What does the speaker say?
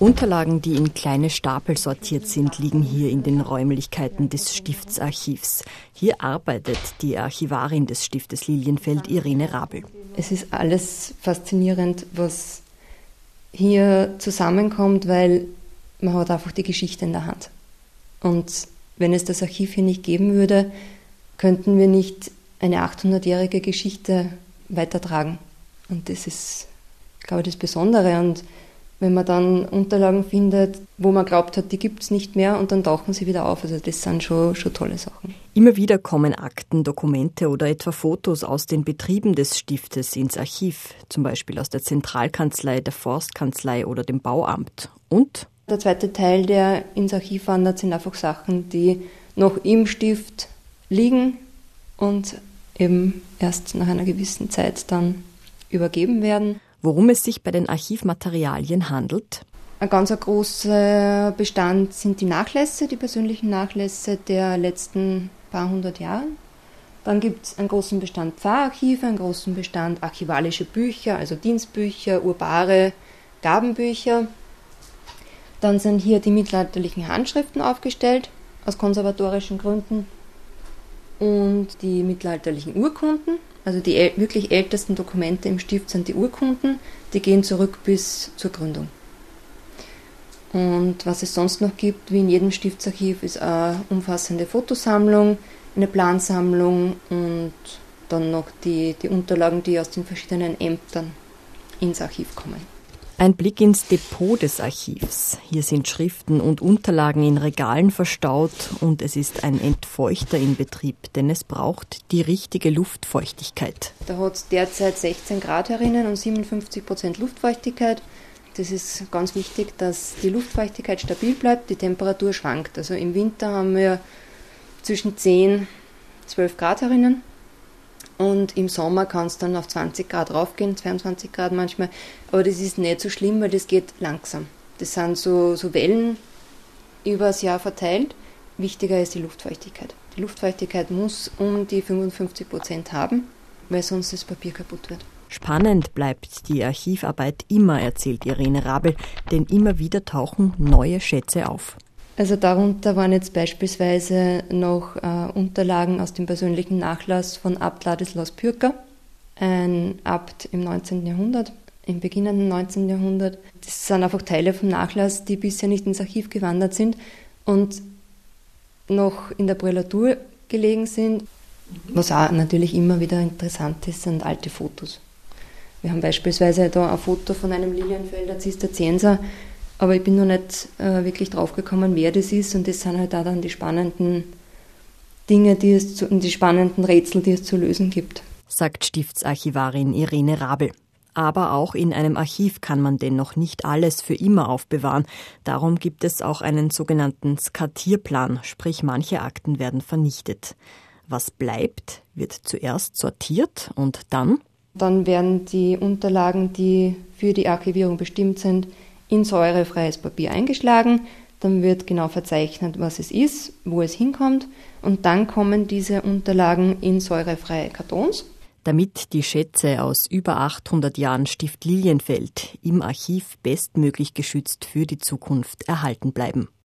Unterlagen, die in kleine Stapel sortiert sind, liegen hier in den Räumlichkeiten des Stiftsarchivs. Hier arbeitet die Archivarin des Stiftes Lilienfeld, Irene Rabel. Es ist alles faszinierend, was hier zusammenkommt, weil man hat einfach die Geschichte in der Hand. Und wenn es das Archiv hier nicht geben würde, könnten wir nicht eine 800-jährige Geschichte weitertragen. Und das ist, glaube ich, das Besondere. Und wenn man dann Unterlagen findet, wo man glaubt hat, die gibt es nicht mehr und dann tauchen sie wieder auf. Also das sind schon, schon tolle Sachen. Immer wieder kommen Akten, Dokumente oder etwa Fotos aus den Betrieben des Stiftes ins Archiv, zum Beispiel aus der Zentralkanzlei, der Forstkanzlei oder dem Bauamt. Und? Der zweite Teil, der ins Archiv wandert, sind einfach Sachen, die noch im Stift liegen und eben erst nach einer gewissen Zeit dann übergeben werden worum es sich bei den Archivmaterialien handelt. Ein ganz großer Bestand sind die Nachlässe, die persönlichen Nachlässe der letzten paar hundert Jahre. Dann gibt es einen großen Bestand Pfarrarchive, einen großen Bestand archivalische Bücher, also Dienstbücher, urbare Gabenbücher. Dann sind hier die mittelalterlichen Handschriften aufgestellt, aus konservatorischen Gründen. Und die mittelalterlichen Urkunden, also die wirklich ältesten Dokumente im Stift sind die Urkunden, die gehen zurück bis zur Gründung. Und was es sonst noch gibt, wie in jedem Stiftsarchiv, ist eine umfassende Fotosammlung, eine Plansammlung und dann noch die, die Unterlagen, die aus den verschiedenen Ämtern ins Archiv kommen. Ein Blick ins Depot des Archivs. Hier sind Schriften und Unterlagen in Regalen verstaut und es ist ein Entfeuchter in Betrieb, denn es braucht die richtige Luftfeuchtigkeit. Da hat es derzeit 16 Grad herinnen und 57 Prozent Luftfeuchtigkeit. Das ist ganz wichtig, dass die Luftfeuchtigkeit stabil bleibt, die Temperatur schwankt. Also im Winter haben wir zwischen 10 12 Grad herinnen und im Sommer kann es dann auf 20 Grad raufgehen, 22 Grad manchmal. Aber das ist nicht so schlimm, weil das geht langsam. Das sind so, so Wellen über das Jahr verteilt. Wichtiger ist die Luftfeuchtigkeit. Die Luftfeuchtigkeit muss um die 55 Prozent haben, weil sonst das Papier kaputt wird. Spannend bleibt die Archivarbeit immer, erzählt Irene Rabel, denn immer wieder tauchen neue Schätze auf. Also darunter waren jetzt beispielsweise noch äh, Unterlagen aus dem persönlichen Nachlass von Abt Ladislaus Pürker, ein Abt im 19. Jahrhundert, im beginnenden 19. Jahrhundert. Das sind einfach Teile vom Nachlass, die bisher nicht ins Archiv gewandert sind und noch in der Prälatur gelegen sind. Was auch natürlich immer wieder interessant ist, sind alte Fotos. Wir haben beispielsweise da ein Foto von einem Lilienfelder Zisterzienser, aber ich bin noch nicht äh, wirklich draufgekommen, wer das ist. Und das sind halt auch dann die spannenden Dinge, die es zu, die spannenden Rätsel, die es zu lösen gibt. Sagt Stiftsarchivarin Irene Rabel. Aber auch in einem Archiv kann man dennoch nicht alles für immer aufbewahren. Darum gibt es auch einen sogenannten Skatierplan, sprich manche Akten werden vernichtet. Was bleibt, wird zuerst sortiert und dann? Dann werden die Unterlagen, die für die Archivierung bestimmt sind, in säurefreies Papier eingeschlagen. Dann wird genau verzeichnet, was es ist, wo es hinkommt. Und dann kommen diese Unterlagen in säurefreie Kartons. Damit die Schätze aus über 800 Jahren Stift Lilienfeld im Archiv bestmöglich geschützt für die Zukunft erhalten bleiben.